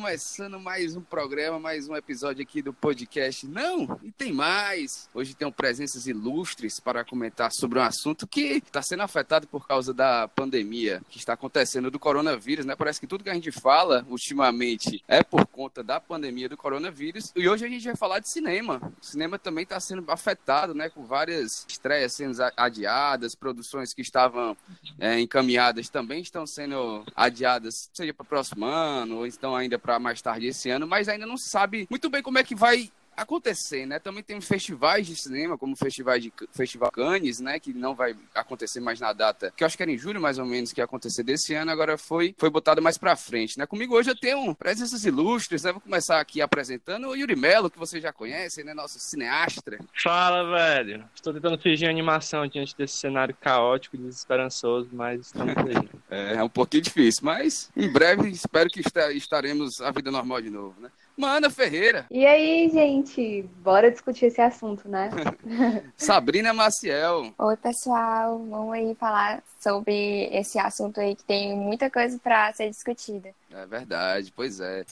Começando mais um programa, mais um episódio aqui do podcast. Não, e tem mais. Hoje tem presenças ilustres para comentar sobre um assunto que está sendo afetado por causa da pandemia que está acontecendo do coronavírus, né? Parece que tudo que a gente fala ultimamente é por conta da pandemia do coronavírus. E hoje a gente vai falar de cinema. O cinema também está sendo afetado, né? Com várias estreias sendo adiadas, produções que estavam é, encaminhadas também estão sendo adiadas, seja para o próximo ano, ou então ainda para mais tarde esse ano, mas ainda não se sabe muito bem como é que vai acontecer, né? Também tem festivais de cinema, como o Festival de Festival Cannes, né? Que não vai acontecer mais na data, que eu acho que era em julho mais ou menos que ia acontecer desse ano, agora foi, foi botado mais pra frente, né? Comigo hoje eu tenho presenças ilustres, né? Vou começar aqui apresentando o Yuri Melo, que você já conhece, né? Nosso cineastra. Fala, velho. Estou tentando fingir animação diante desse cenário caótico e desesperançoso, mas estamos aí. é, é um pouquinho difícil, mas em breve espero que estaremos a vida normal de novo, né? Mana Ferreira. E aí, gente? Bora discutir esse assunto, né? Sabrina Maciel. Oi, pessoal. Vamos aí falar sobre esse assunto aí que tem muita coisa para ser discutida. É verdade, pois é.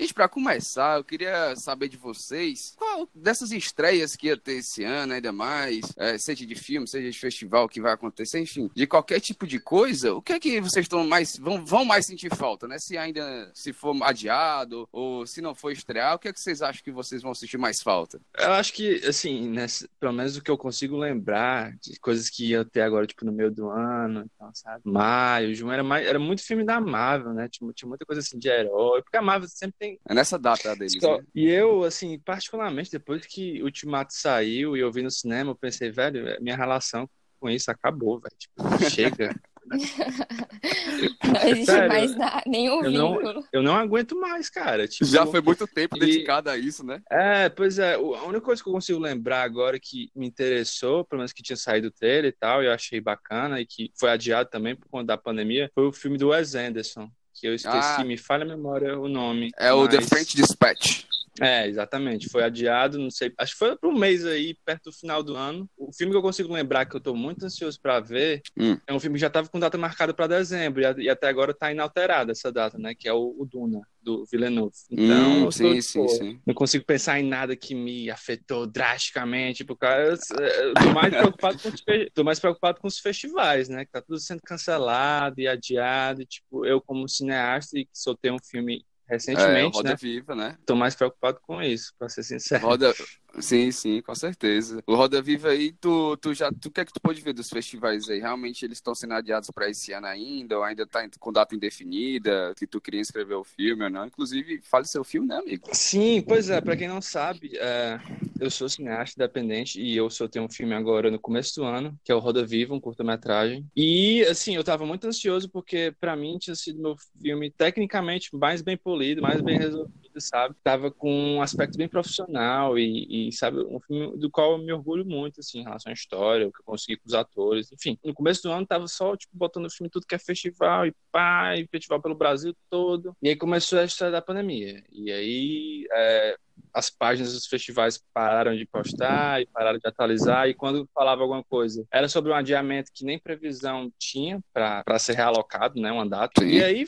Gente, para começar, eu queria saber de vocês qual dessas estreias que ia ter esse ano, ainda mais, é, seja de filme, seja de festival que vai acontecer, enfim, de qualquer tipo de coisa, o que é que vocês estão mais vão, vão mais sentir falta, né? Se ainda se for adiado ou se não for estrear, o que é que vocês acham que vocês vão sentir mais falta? Eu acho que, assim, pelo menos o que eu consigo lembrar de coisas que ia ter agora, tipo, no meio do ano, então, sabe? Maio, junho, era, mais, era muito filme da Marvel, né? Tinha, tinha muita coisa assim de herói, porque a Marvel sempre tem é nessa data deles. Só, né? E eu, assim, particularmente, depois que o Ultimato saiu e eu vi no cinema, eu pensei, velho, minha relação com isso acabou, velho. Tipo, chega. não existe Sério, mais nada, nenhum eu vínculo. Não, eu não aguento mais, cara. Tipo, Já foi muito tempo e... dedicado a isso, né? É, pois é. A única coisa que eu consigo lembrar agora que me interessou, pelo menos que tinha saído o trailer e tal, e eu achei bacana, e que foi adiado também por conta da pandemia, foi o filme do Wes Anderson, que eu esqueci, ah, me falha a memória o nome. É mas... o The French Dispatch. É, exatamente. Foi adiado, não sei, acho que foi para um mês aí, perto do final do ano. O filme que eu consigo lembrar que eu estou muito ansioso para ver hum. é um filme que já estava com data marcada para dezembro e, até agora está inalterada essa data, né? Que é o, o Duna, do Villeneuve. Então, hum, sim, sim, sim. não consigo pensar em nada que me afetou drasticamente, porque eu, eu tô mais preocupado com os, tô mais preocupado com os festivais, né? Que tá tudo sendo cancelado e adiado. E, tipo, eu como cineasta e que soltei um filme recentemente, é, Roda né? Viva, né? Tô mais preocupado com isso, pra ser sincero. Roda, Sim, sim, com certeza. O Roda Viva aí, tu, tu já, tu, o que é que tu pode ver dos festivais aí? Realmente eles estão sendo adiados para esse ano ainda, ou ainda tá com data indefinida, que tu queria escrever o filme ou não? Inclusive, fale seu filme, né, amigo? Sim, pois é, para quem não sabe, é, eu sou cineasta independente e eu só tenho um filme agora no começo do ano, que é o Roda Viva, um curta-metragem. E, assim, eu tava muito ansioso porque para mim tinha sido meu filme tecnicamente mais bem polido, mais bem resolvido sabe? Tava com um aspecto bem profissional e, e, sabe, um filme do qual eu me orgulho muito, assim, em relação à história, o que eu consegui com os atores, enfim. No começo do ano tava só, tipo, botando o filme tudo que é festival e pá, e festival pelo Brasil todo. E aí começou a história da pandemia. E aí, é, as páginas dos festivais pararam de postar e pararam de atualizar, e quando falava alguma coisa, era sobre um adiamento que nem previsão tinha para ser realocado, né, uma data. E aí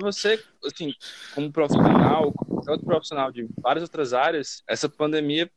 você, assim, como profissional, como outro profissional de várias outras áreas, essa pandemia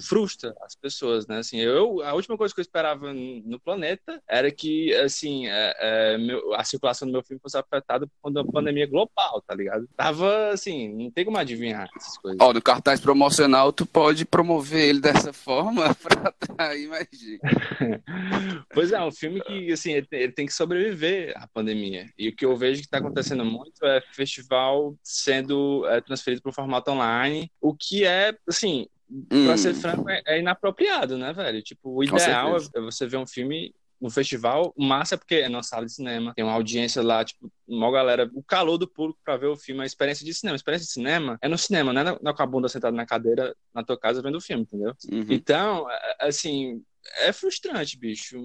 frustra as pessoas, né? Assim, eu a última coisa que eu esperava no planeta era que assim é, é, meu, a circulação do meu filme fosse afetada por conta da pandemia global, tá ligado? Tava assim, não tem como adivinhar essas coisas. Ó, no cartaz promocional tu pode promover ele dessa forma para atrair mais gente. pois é, um filme que assim ele, ele tem que sobreviver à pandemia. E o que eu vejo que está acontecendo muito é festival sendo é, transferido para o formato online, o que é assim Hum. Pra ser franco, é, é, inapropriado, né, velho? Tipo, o ideal é você ver um filme no festival, o massa é porque é numa sala de cinema, tem uma audiência lá, tipo, uma galera, o calor do público para ver o filme, a experiência de cinema. A experiência de cinema é no cinema, não é, com a bunda sentada na cadeira na tua casa vendo o filme, entendeu? Uhum. Então, é, é, assim, é frustrante, bicho.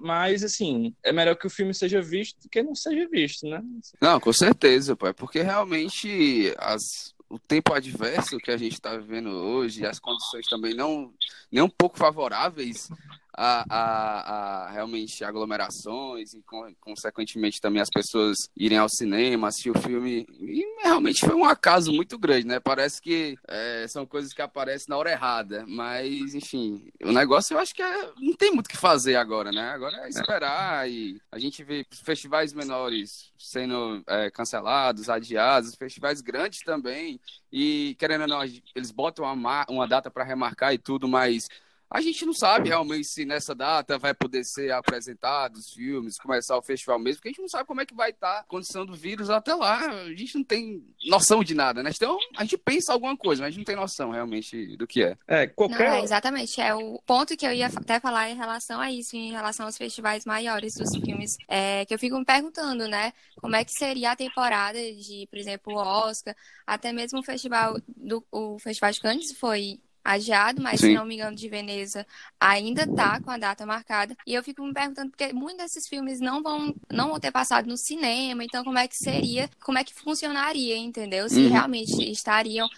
Mas, assim, é melhor que o filme seja visto do que não seja visto, né? Não, com certeza, pai. Porque realmente as, o tempo adverso que a gente está vivendo hoje, as condições também não nem um pouco favoráveis, a, a, a realmente aglomerações e, consequentemente, também as pessoas irem ao cinema, assistir o filme. E realmente foi um acaso muito grande, né? Parece que é, são coisas que aparecem na hora errada. Mas, enfim, o negócio eu acho que é, não tem muito o que fazer agora, né? Agora é esperar e a gente vê festivais menores sendo é, cancelados, adiados, festivais grandes também. E, querendo ou não, eles botam uma, uma data para remarcar e tudo, mas a gente não sabe realmente se nessa data vai poder ser apresentado os filmes, começar o festival mesmo, porque a gente não sabe como é que vai estar a condição do vírus até lá. A gente não tem noção de nada, né? Então a gente pensa alguma coisa, mas a gente não tem noção realmente do que é. É, qualquer. Não, é, exatamente. É o ponto que eu ia até falar em relação a isso, em relação aos festivais maiores dos filmes, é, que eu fico me perguntando, né? Como é que seria a temporada de, por exemplo, o Oscar, até mesmo o festival do o Festival de Cannes foi adiado, mas Sim. se não me engano, de Veneza ainda tá com a data marcada. E eu fico me perguntando porque muitos desses filmes não vão não vão ter passado no cinema, então como é que seria, como é que funcionaria, entendeu? Se uhum. realmente estariam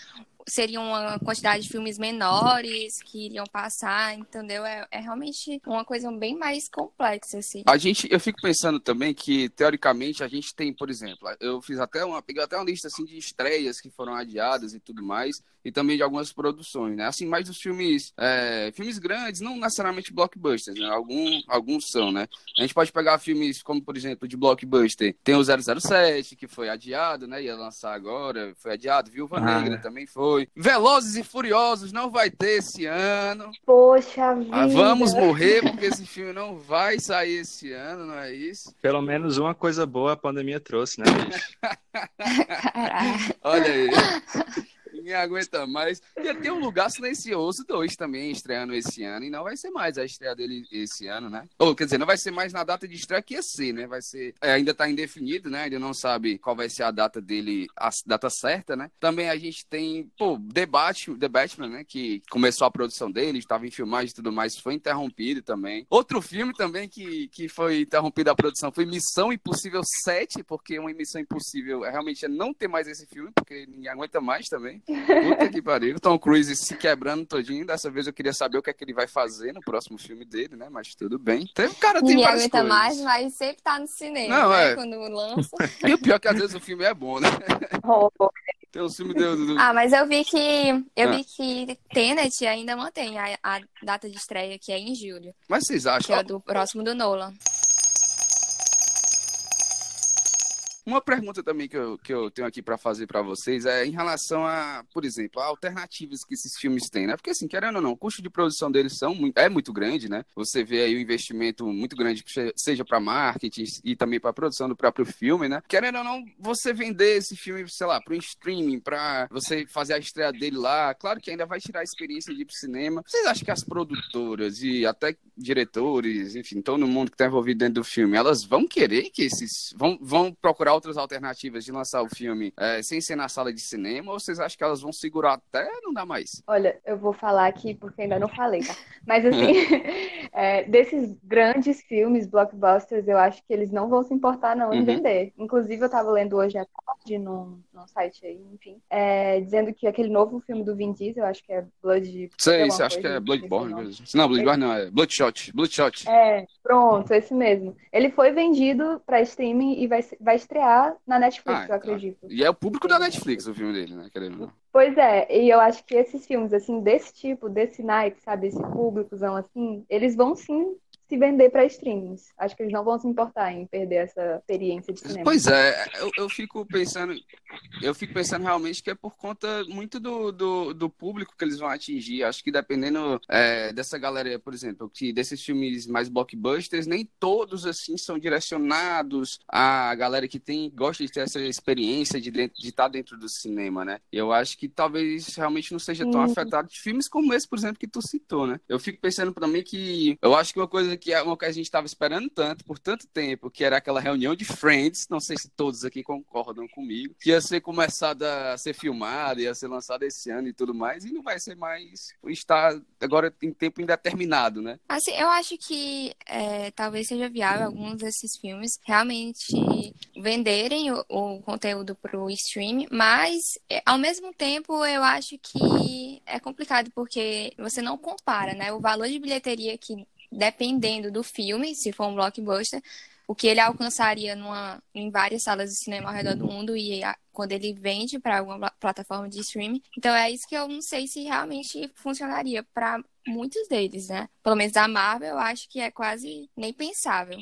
seria uma quantidade de filmes menores que iriam passar, entendeu? É, é realmente uma coisa bem mais complexa, assim. A gente, eu fico pensando também que, teoricamente, a gente tem, por exemplo, eu fiz até uma, peguei até uma lista, assim, de estreias que foram adiadas e tudo mais, e também de algumas produções, né? Assim, mais dos filmes, é, filmes grandes, não necessariamente blockbusters, né? Algum, alguns são, né? A gente pode pegar filmes como, por exemplo, de blockbuster, tem o 007, que foi adiado, né? Ia lançar agora, foi adiado, Viúva ah, Negra também foi, foi. Velozes e Furiosos não vai ter esse ano. Poxa ah, vida. vamos morrer porque esse filme não vai sair esse ano, não é isso? Pelo menos uma coisa boa a pandemia trouxe, né, bicho? Olha aí aguenta mais. Ia ter um Lugar Silencioso 2 também estreando esse ano, e não vai ser mais a estreia dele esse ano, né? Ou, quer dizer, não vai ser mais na data de estreia que ia ser, né? Vai ser. É, ainda tá indefinido, né? Ainda não sabe qual vai ser a data dele, a data certa, né? Também a gente tem, pô, Debate, The Batman, né? Que começou a produção dele, estava em filmagem e tudo mais, foi interrompido também. Outro filme também que, que foi interrompido a produção foi Missão Impossível 7, porque uma Missão Impossível realmente é não ter mais esse filme, porque ninguém aguenta mais também. Puta que pariu. Tom Cruise se quebrando todinho. Dessa vez eu queria saber o que é que ele vai fazer no próximo filme dele, né? Mas tudo bem. Tem, cara, tem Ninguém aguenta coisas. mais, mas sempre tá no cinema, Não, né? É... Quando lança. E o pior é que às vezes o filme é bom, né? Tem um filme do, do... Ah, mas eu vi que eu ah. vi que Tenet ainda mantém a, a, data de estreia, que é em julho. Mas vocês acham? Que é do próximo do Nolan. Uma pergunta também que eu, que eu tenho aqui para fazer para vocês é em relação a, por exemplo, a alternativas que esses filmes têm, né? Porque, assim, querendo ou não, o custo de produção deles são muito, é muito grande, né? Você vê aí o investimento muito grande, seja para marketing e também para produção do próprio filme, né? Querendo ou não, você vender esse filme, sei lá, para um streaming, para você fazer a estreia dele lá, claro que ainda vai tirar a experiência de ir pro cinema. Vocês acham que as produtoras e até diretores, enfim, todo mundo que está envolvido dentro do filme, elas vão querer que esses. vão, vão procurar outras alternativas de lançar o filme é, sem ser na sala de cinema, ou vocês acham que elas vão segurar até não dá mais? Olha, eu vou falar aqui porque ainda não falei, tá? Mas assim, é, desses grandes filmes, blockbusters, eu acho que eles não vão se importar não em uhum. vender. Inclusive, eu estava lendo hoje à tarde num, num site aí, enfim, é, dizendo que aquele novo filme do Vin Diesel, eu acho que é Blood... Sei, você acha que é Bloodborne mesmo. Não, Bloodborne não, é Bloodshot, Bloodshot. É, pronto, esse mesmo. Ele foi vendido para streaming e vai, vai estrear estrear na Netflix, ah, eu acredito. E é o público da Netflix o filme dele, né? Querendo. Pois é, e eu acho que esses filmes, assim, desse tipo, desse naipe, sabe, esse públicozão assim, eles vão sim se vender para streams. Acho que eles não vão se importar em perder essa experiência de cinema. Pois é, eu, eu fico pensando, eu fico pensando realmente que é por conta muito do, do, do público que eles vão atingir. Acho que dependendo é, dessa galera, por exemplo, que desses filmes mais blockbusters, nem todos assim são direcionados à galera que tem gosta de ter essa experiência de, dentro, de estar dentro do cinema, né? Eu acho que talvez realmente não seja tão afetado de filmes como esse, por exemplo, que tu citou, né? Eu fico pensando para mim que eu acho que uma coisa que é uma que a gente estava esperando tanto, por tanto tempo, que era aquela reunião de Friends, não sei se todos aqui concordam comigo, que ia ser começada a ser filmada, ia ser lançada esse ano e tudo mais, e não vai ser mais, está agora em tempo indeterminado, né? Assim, eu acho que é, talvez seja viável alguns desses filmes realmente venderem o, o conteúdo para o stream, mas é, ao mesmo tempo eu acho que é complicado porque você não compara, né? O valor de bilheteria que dependendo do filme, se for um blockbuster, o que ele alcançaria numa, em várias salas de cinema ao redor do mundo e a, quando ele vende para alguma plataforma de streaming. Então é isso que eu não sei se realmente funcionaria para muitos deles, né? Pelo menos da Marvel, eu acho que é quase nem pensável.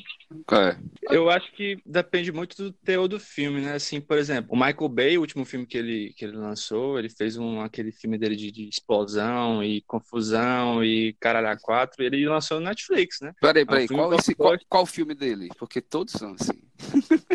É. Eu acho que depende muito do teor do filme, né? Assim, por exemplo, o Michael Bay, o último filme que ele, que ele lançou, ele fez um, aquele filme dele de, de explosão e confusão e caralho a quatro, e ele lançou no Netflix, né? Peraí, peraí, é um qual, esse, qual, qual filme dele? Porque todos são assim.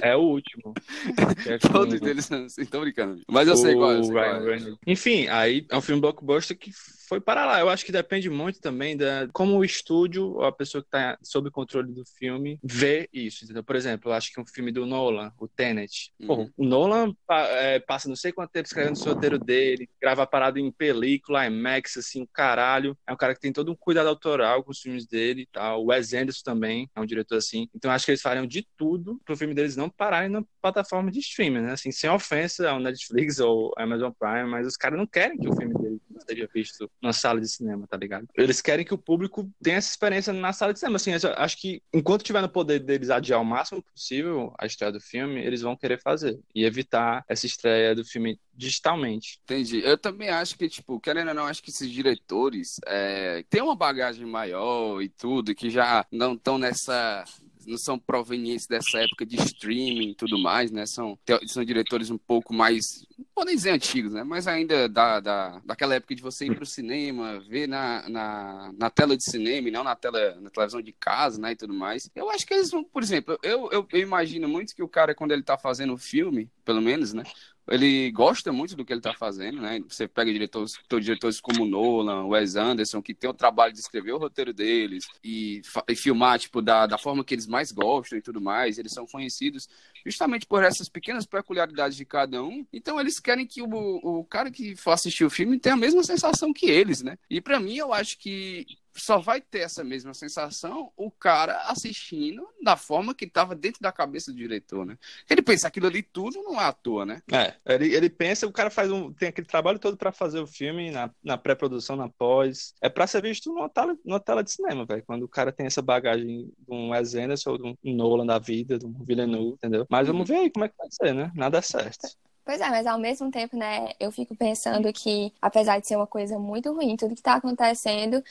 É o último. É Todos eles são assim, tô brincando. Mas eu sei qual é. Qual é. Enfim, aí é um filme blockbuster que foi para lá. Eu acho que depende muito também da como o estúdio ou a pessoa que está sob controle do filme vê isso. Entendeu? Por exemplo, eu acho que um filme do Nolan, o Tenet. Uhum. Pô, o Nolan é, passa não sei quanto tempo escrevendo o roteiro dele, grava a parada em película, IMAX, assim, caralho. É um cara que tem todo um cuidado autoral com os filmes dele e tal. O Wes Anderson também é um diretor assim. Então acho que eles fariam de tudo pro filme deles não pararem na plataforma de streaming, né? Assim, sem ofensa ao Netflix ou Amazon Prime, mas os caras não querem que o filme deles seja visto na sala de cinema, tá ligado? Eles querem que o público tenha essa experiência na sala de cinema. Assim, acho que enquanto tiver no poder deles adiar o máximo possível a estreia do filme, eles vão querer fazer e evitar essa estreia do filme digitalmente. Entendi. Eu também acho que, tipo, querendo ou não, acho que esses diretores é, têm uma bagagem maior e tudo, que já não estão nessa não são provenientes dessa época de streaming e tudo mais, né? São, são diretores um pouco mais, não podem dizer antigos, né? Mas ainda da, da, daquela época de você ir para o cinema, ver na, na, na, tela de cinema e não na tela na televisão de casa, né? E tudo mais. Eu acho que eles vão, por exemplo, eu, eu, eu imagino muito que o cara, quando ele está fazendo o filme, pelo menos, né? Ele gosta muito do que ele está fazendo, né? Você pega diretores, diretores como Nolan, Wes Anderson, que tem o trabalho de escrever o roteiro deles e, e, filmar, tipo, da, da forma que eles mais gostam e tudo mais. Eles são conhecidos justamente por essas pequenas peculiaridades de cada um. Então, eles querem que o, o cara que for assistir o filme tenha a mesma sensação que eles, né? E para mim, eu acho que só vai ter essa mesma sensação o cara assistindo da forma que estava dentro da cabeça do diretor, né? Ele pensa aquilo ali tudo não é à toa, né? É, ele, ele pensa, o cara faz um, tem aquele trabalho todo para fazer o filme na, na pré-produção, na pós, é para ser visto numa tela, numa tela de cinema, velho, quando o cara tem essa bagagem de um Wes Anderson ou de um Nolan da vida, de um Villeneuve, entendeu? Mas vamos ver aí como é que vai ser, né? Nada é certo. Pois é, mas ao mesmo tempo, né, eu fico pensando que, apesar de ser uma coisa muito ruim, tudo que está acontecendo,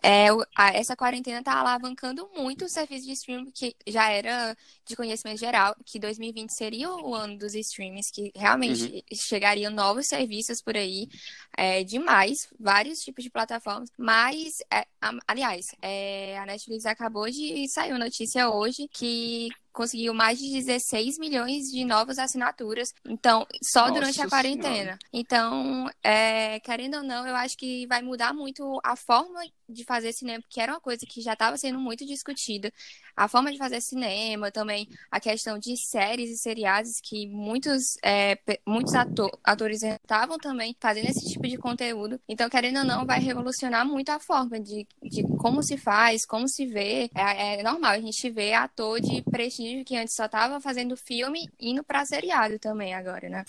é, essa quarentena está alavancando muito o serviço de streaming, que já era de conhecimento geral, que 2020 seria o ano dos streams, que realmente uhum. chegariam novos serviços por aí, é, demais, vários tipos de plataformas, mas, é, aliás, é, a Netflix acabou de sair uma notícia hoje que conseguiu mais de 16 milhões de novas assinaturas. Então, só Nossa durante a quarentena. Senhora. Então, é, querendo ou não, eu acho que vai mudar muito a forma de fazer cinema, porque era uma coisa que já estava sendo muito discutida. A forma de fazer cinema, também a questão de séries e seriados, que muitos, é, muitos ator, atores estavam também fazendo esse tipo de conteúdo. Então, querendo ou não, vai revolucionar muito a forma de, de como se faz, como se vê. É, é normal a gente ver ator de prestígio que antes só estava fazendo filme indo para seriado também agora, né?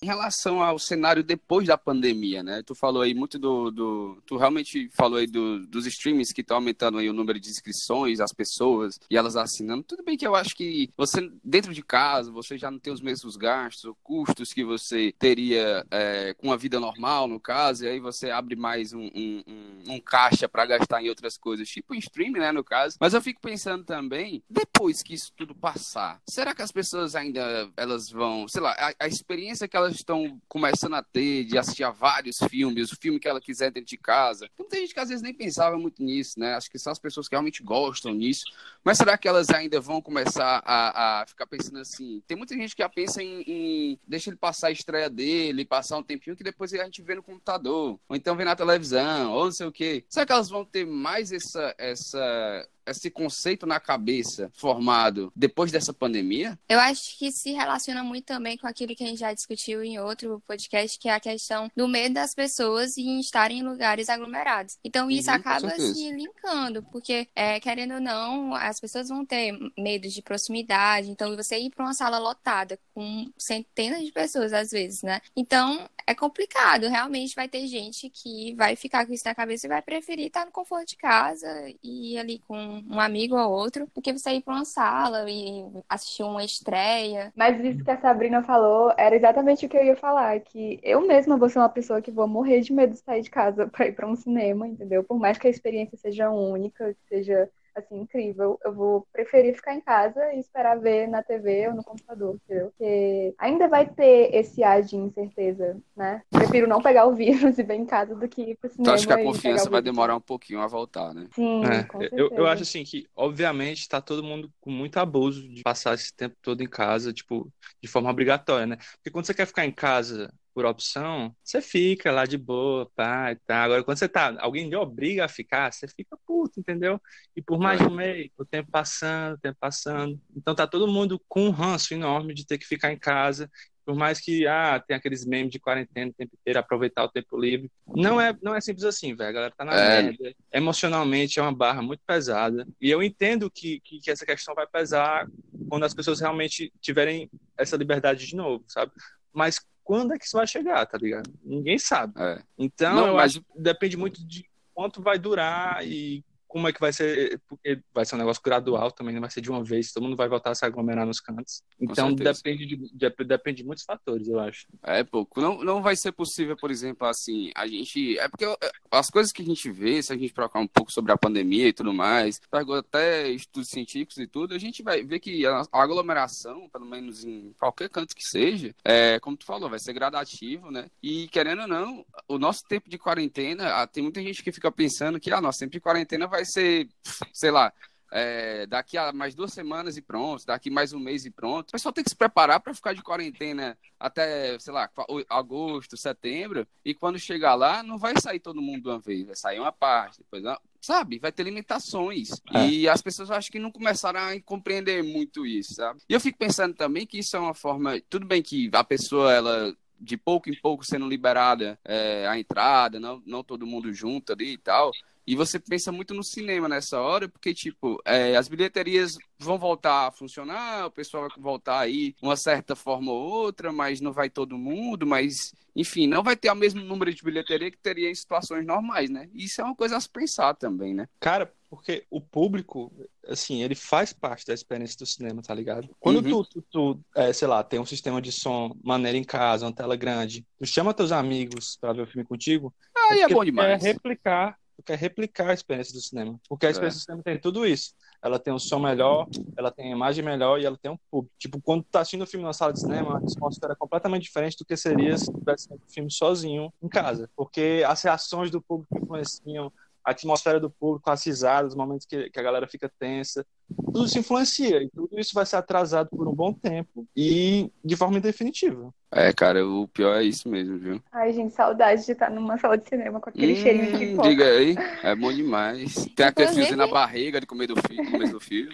Em relação ao cenário depois da pandemia, né? Tu falou aí muito do. do tu realmente falou aí do, dos streams que estão aumentando aí o número de inscrições, as pessoas e elas assinando. Tudo bem que eu acho que você, dentro de casa, você já não tem os mesmos gastos ou custos que você teria é, com a vida normal, no caso, e aí você abre mais um, um, um, um caixa para gastar em outras coisas, tipo em streaming, né? No caso. Mas eu fico pensando também, depois que isso tudo passar, será que as pessoas ainda elas vão, sei lá, a, a experiência que elas elas estão começando a ter de assistir a vários filmes, o filme que ela quiser dentro de casa. Então, tem gente que às vezes nem pensava muito nisso, né? Acho que são as pessoas que realmente gostam nisso. Mas será que elas ainda vão começar a, a ficar pensando assim? Tem muita gente que já pensa em, em deixa ele passar a estreia dele, passar um tempinho que depois a gente vê no computador, ou então vê na televisão, ou não sei o quê. Será que elas vão ter mais essa, essa esse conceito na cabeça formado depois dessa pandemia? Eu acho que se relaciona muito também com aquilo que a gente já discutiu em outro podcast, que é a questão do medo das pessoas em estarem em lugares aglomerados. Então isso Uhum, acaba se linkando, porque é, querendo ou não, as pessoas vão ter medo de proximidade. Então você ir para uma sala lotada com centenas de pessoas às vezes, né? Então é complicado. Realmente vai ter gente que vai ficar com isso na cabeça e vai preferir estar no conforto de casa e ali com um amigo ou outro, do que você ir para uma sala e assistir uma estreia. Mas isso que a Sabrina falou era exatamente o que eu ia falar, que eu mesma vou ser uma pessoa que vou morrer de medo de sair de casa pra ir pra um cinema, entendeu? Por mais que a experiência seja única, que seja assim incrível, eu vou preferir ficar em casa e esperar ver na TV ou no computador, entendeu? Porque ainda vai ter esse ar de incerteza, né? Prefiro não pegar o vírus e ver em casa do que ir pro cinema acha que a confiança vai demorar um pouquinho a voltar, né? Sim, É, com eu, certeza. eu acho assim que, obviamente, está todo mundo com muito abuso de passar esse tempo todo em casa, tipo, de forma obrigatória, né? Porque quando você quer ficar em casa por opção, você fica lá de boa, pá, e tá. Agora, quando você tá, alguém lhe obriga a ficar, você fica puto, entendeu? E por mais de um mês, o tempo passando, o tempo passando. Então tá todo mundo com um ranço enorme de ter que ficar em casa. Por mais que, ah, tem aqueles memes de quarentena o tempo inteiro, aproveitar o tempo livre. Não é, não é simples assim, velho. A galera tá na É. merda. Emocionalmente é uma barra muito pesada. E eu entendo que, que, que essa questão vai pesar quando as pessoas realmente tiverem essa liberdade de novo, sabe? Mas quando é que isso vai chegar, tá ligado? Ninguém sabe. É. Então, Não, mas- depende muito de quanto vai durar e como é que vai ser, porque vai ser um negócio gradual também, não vai ser de uma vez, todo mundo vai voltar a se aglomerar nos cantos. Então, depende de, de- depende de muitos fatores, eu acho. É pouco. Não, não vai ser possível, por exemplo, assim, a gente. É porque as coisas que a gente vê, se a gente trocar um pouco sobre a pandemia e tudo mais, pegou até estudos científicos e tudo, a gente vai ver que a a aglomeração, pelo menos em qualquer canto que seja, é, como tu falou, vai ser gradativo, né? E querendo ou não, o nosso tempo de quarentena, ah, tem muita gente que fica pensando que, ah, nosso tempo de quarentena vai ser, sei lá. é, daqui a mais duas semanas e pronto, daqui mais um mês e pronto. O pessoal tem que se preparar para ficar de quarentena até, sei lá, agosto, setembro, e quando chegar lá, não vai sair todo mundo de uma vez, vai sair uma parte, depois, sabe, vai ter limitações. É. E as pessoas acho que não começaram a compreender muito isso, sabe? E eu fico pensando também que isso é uma forma, tudo bem que a pessoa, ela de pouco em pouco sendo liberada é, a entrada, não, não todo mundo junto ali e tal. E você pensa muito no cinema nessa hora, porque, tipo, é, as bilheterias vão voltar a funcionar, o pessoal vai voltar aí uma certa forma ou outra, mas não vai todo mundo, mas, enfim, não vai ter o mesmo número de bilheteria que teria em situações normais, né? Isso é uma coisa a se pensar também, né? Cara, porque o público, assim, ele faz parte da experiência do cinema, tá ligado? Quando Uhum. tu, tu, tu, é, sei lá, tem um sistema de som maneiro em casa, uma tela grande, tu chama teus amigos pra ver o filme contigo, Aí é porque bom tu demais. quer replicar, tu quer replicar a experiência do cinema. Porque a É. experiência do cinema tem tudo isso. Ela tem um som melhor, ela tem a imagem melhor e ela tem um público. Tipo, quando tu tá assistindo o filme na sala de cinema, a atmosfera é completamente diferente do que seria se tu tivesse o filme sozinho em casa. Porque as reações do público influenciam, a atmosfera do público, as risadas, os momentos que, que a galera fica tensa. Tudo isso influencia e tudo isso vai ser atrasado por um bom tempo e de forma indefinitiva. É, cara, o pior é isso mesmo, viu? Ai, gente, saudade de estar numa sala de cinema com aquele cheirinho de Hum, pipoca. diga aí, é bom demais. Tem aquele Inclusive- fiozinho na barriga de comer do filho, comer do filho.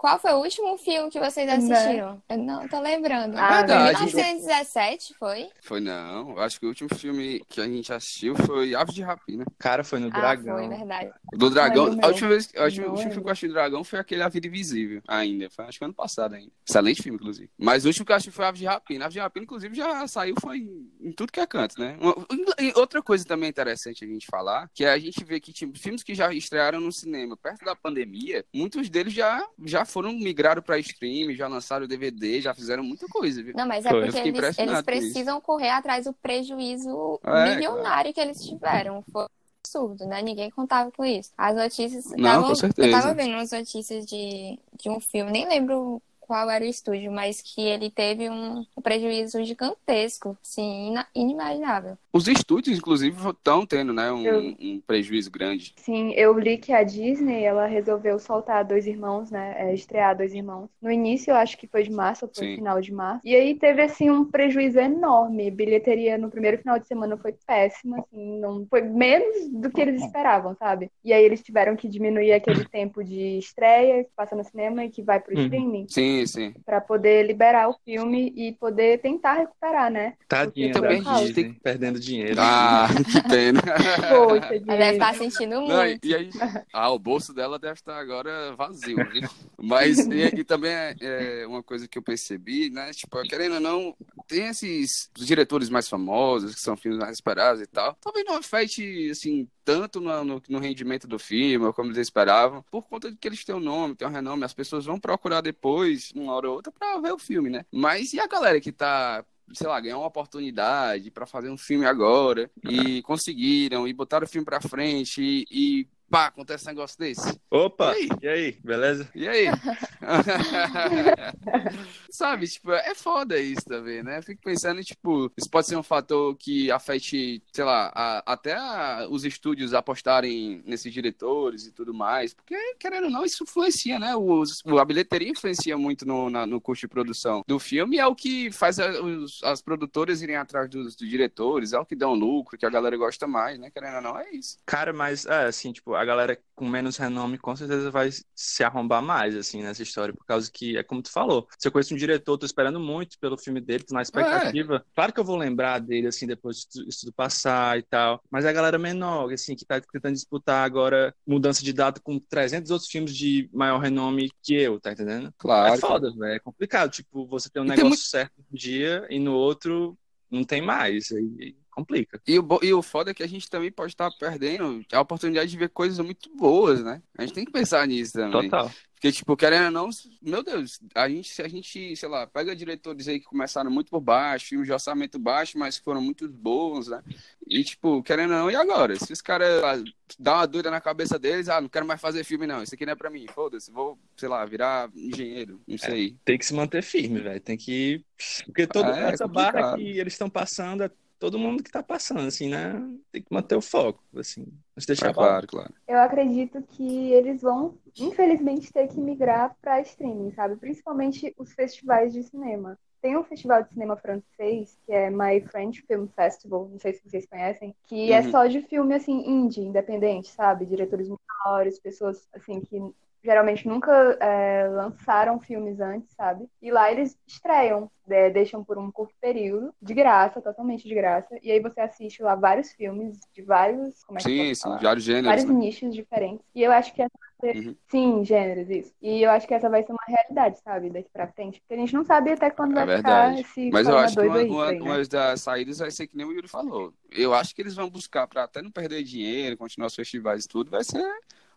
Qual foi o último filme que vocês assistiram? Eu não tô lembrando. Ah, verdade. 1917, foi? Foi não, eu acho que o último filme que a gente assistiu foi Aves de Rapina. Cara, foi no Ah, Dragão. foi, verdade. Do Dragão, a não. última vez, a última, Não o último filme que eu achei do Dragão foi aquele A Vida Invisível, ainda. Foi acho que ano passado ainda. Excelente filme, inclusive. Mas o último que eu achei foi Aves de Rapina. Aves de Rapina, inclusive, já saiu foi em, tudo que é canto, né? Uma- e outra coisa também interessante a gente falar, que é a gente vê que tipo, filmes que já estrearam no cinema perto da pandemia, muitos deles já, já foram migraram para stream, já lançaram DVD, já fizeram muita coisa, viu? Não, mas é Foi. Porque eles, eles precisam correr atrás do prejuízo É, milionário que eles tiveram. Foi absurdo, né? Ninguém contava com isso. As notícias. Não, tavam- com certeza. Eu tava vendo umas notícias de, de um filme, nem lembro qual era o estúdio, mas que ele teve um prejuízo gigantesco, sim, ina- inimaginável. os estúdios, inclusive, estão tendo, né, um, eu... um, prejuízo grande. Sim, eu li que a Disney, ela resolveu soltar Dois Irmãos, né, é, estrear Dois Irmãos. No início, eu acho que foi de março, ou foi no final de março. E aí teve, assim, um prejuízo enorme. Bilheteria no primeiro final de semana foi péssima, assim, não foi menos do que eles esperavam, sabe? E aí eles tiveram que diminuir aquele tempo de estreia que passa no cinema e que vai pro uhum. streaming. Sim, sim. Pra poder liberar o filme e poder tentar recuperar, né? Tadinha da Disney, perdendo dinheiro. Ah, que pena. Poxa, Ela deve estar sentindo muito. Não, e aí, ah, o bolso dela deve estar agora vazio, viu? Mas, e, e também é, é, uma coisa que eu percebi, né? Tipo, querendo ou não, tem esses diretores mais famosos, que são filmes mais esperados e tal. Talvez não afete, assim, tanto no, no, no, rendimento do filme, como eles esperavam, por conta de que eles têm um nome, têm um renome, as pessoas vão procurar depois, uma hora ou outra, pra ver o filme, né? Mas e a galera que tá sei lá, ganhar uma oportunidade para fazer um filme agora e conseguiram e botaram o filme para frente e, e pá, acontece um negócio desse. Opa! E aí, e aí? beleza? E aí? Sabe, tipo, é foda isso também, né? fico pensando, tipo, isso pode ser um fator que afete, sei lá, a, até a, os estúdios apostarem nesses diretores e tudo mais, porque, querendo ou não, isso influencia, né? Os, a bilheteria influencia muito no, na, no custo de produção do filme e é o que faz a, os, as produtoras irem atrás dos, dos diretores, é o que dá um lucro, que a galera gosta mais, né? Querendo ou não, é isso. Cara, mas, é, assim, tipo, a galera com menos renome com certeza vai se arrombar mais, assim, nessa história, por causa que, é como tu falou, se eu conheço um diretor, tô esperando muito pelo filme dele, tô na expectativa. É. Claro que eu vou lembrar dele, assim, depois disso tudo passar e tal, mas é a galera menor, assim, que tá tentando disputar agora mudança de data com 300 outros filmes de maior renome que eu, tá entendendo? Claro. É foda, velho, é complicado, tipo, você tem um e negócio muito... certo um dia e no outro não tem mais, aí complica. E o, e o foda é que a gente também pode estar perdendo a oportunidade de ver coisas muito boas, né? A gente tem que pensar nisso também. Total. Porque, tipo, querendo ou não, meu Deus, a gente, se a gente, sei lá, pega diretores aí que começaram muito por baixo, filmes de orçamento baixo, mas foram muito bons, né? E, tipo, querendo ou não, e agora? Se os caras ah, dá uma dúvida na cabeça deles, ah, não quero mais fazer filme, não, isso aqui não é pra mim, foda-se, vou, sei lá, virar engenheiro, não é, sei. É, tem que se manter firme, velho, tem que. Porque toda é, essa é barra que eles estão passando é todo mundo que está passando, assim, né? Tem que manter o foco, assim, não se deixar é, claro, claro. Eu acredito que eles vão, infelizmente, ter que migrar para streaming, sabe? Principalmente os festivais de cinema. Tem um festival de cinema francês, que é My French Film Festival, não sei se vocês conhecem, que é uhum. é só de filme, assim, indie, independente, sabe? Diretores menores, pessoas, assim, que geralmente nunca é, lançaram filmes antes, sabe? E lá eles estreiam, é, deixam por um curto período, de graça, totalmente de graça. E aí você assiste lá vários filmes de vários. Como é sim, sim, vários gêneros. Vários né? nichos diferentes. E eu acho que essa vai ser. Uhum. Sim, gêneros, isso. E eu acho que essa vai ser uma realidade, sabe? Daqui pra frente. Porque a gente não sabe até quando é vai verdade. ficar esse. Mas eu acho que uma, aí, uma, né? uma das saídas vai ser que nem o Yuri falou. Eu acho que eles vão buscar, pra até não perder dinheiro, continuar os festivais e tudo, vai ser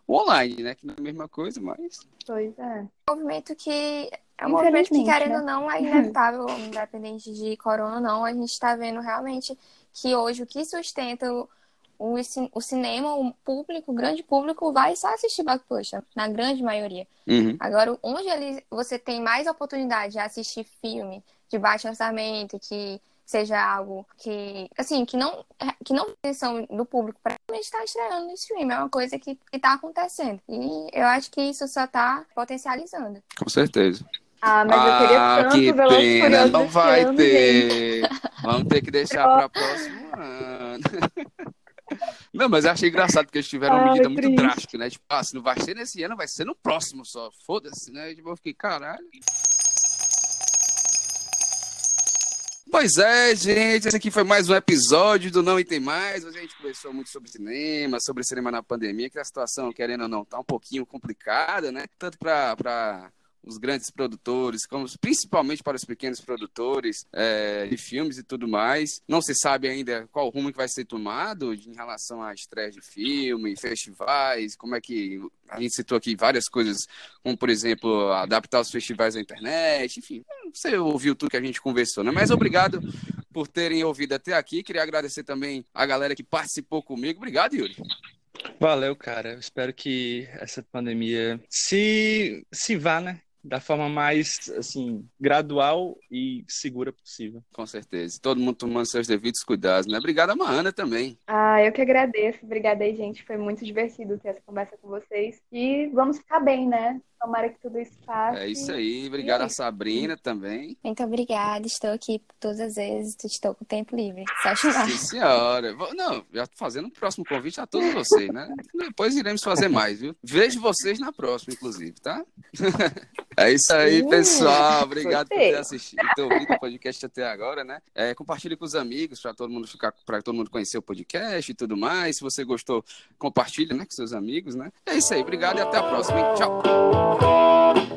o online, né? Que não é a mesma coisa, mas. Pois é. Um movimento que. É um movimento que, querendo ou né? não, é inevitável, independente de corona ou não. A gente está vendo realmente que hoje o que sustenta o, o, o, cinema, o público, o grande público, vai só assistir blockbuster, na grande maioria. Uhum. Agora, onde ele, você tem mais oportunidade de assistir filme de baixo orçamento, que seja algo que, assim, que não, que não atenção do público para estar estreando no stream. É uma coisa que está acontecendo. E eu acho que isso só está potencializando. Com certeza. Ah, mas eu queria ah, tanto que pena, não vai ano, ter. Gente. Vamos ter que deixar para próximo ano. Não, mas eu achei engraçado porque eles tiveram uma medida muito triste. drástica, né? Tipo, ah, se não vai ser nesse ano, vai ser no próximo só. Foda-se, né? Tipo, eu fiquei, caralho. Pois é, gente, esse aqui foi mais um episódio do Não e Tem Mais. A gente conversou muito sobre cinema, sobre cinema na pandemia, que a situação, querendo ou não, tá um pouquinho complicada, né? Tanto para os grandes produtores, como principalmente para os pequenos produtores é, de filmes e tudo mais. Não se sabe ainda qual rumo que vai ser tomado em relação à estreia de filme, festivais, como é que a gente citou aqui várias coisas, como por exemplo adaptar os festivais à internet, enfim, você ouviu tudo que a gente conversou, né? Mas obrigado por terem ouvido até aqui. Queria agradecer também a galera que participou comigo. Obrigado, Yuri. Valeu, cara. Espero que essa pandemia se, se vá, né? Da forma mais, assim, gradual e segura possível. Com certeza. Todo mundo tomando seus devidos cuidados, né? Obrigado, Maana, também. Ah, eu que agradeço. Obrigada aí, gente. Foi muito divertido ter essa conversa com vocês. E vamos ficar bem, né? Tomara que tudo isso passe. É isso aí. Obrigado é a Sabrina também. Muito obrigada. Estou aqui todas as vezes. Estou com tempo livre. Só chamar. Sim, senhora. Não, já estou fazendo um próximo convite a todos vocês, né? Depois iremos fazer mais, viu? Vejo vocês na próxima, inclusive, tá? É isso aí, pessoal. Obrigado por ter assistido, ter ouvido o podcast até agora, né? É, compartilhe com os amigos para todo mundo ficar, para todo mundo conhecer o podcast e tudo mais. Se você gostou, compartilhe, né, com seus amigos, né? É isso aí. Obrigado e até a próxima. Hein? Tchau.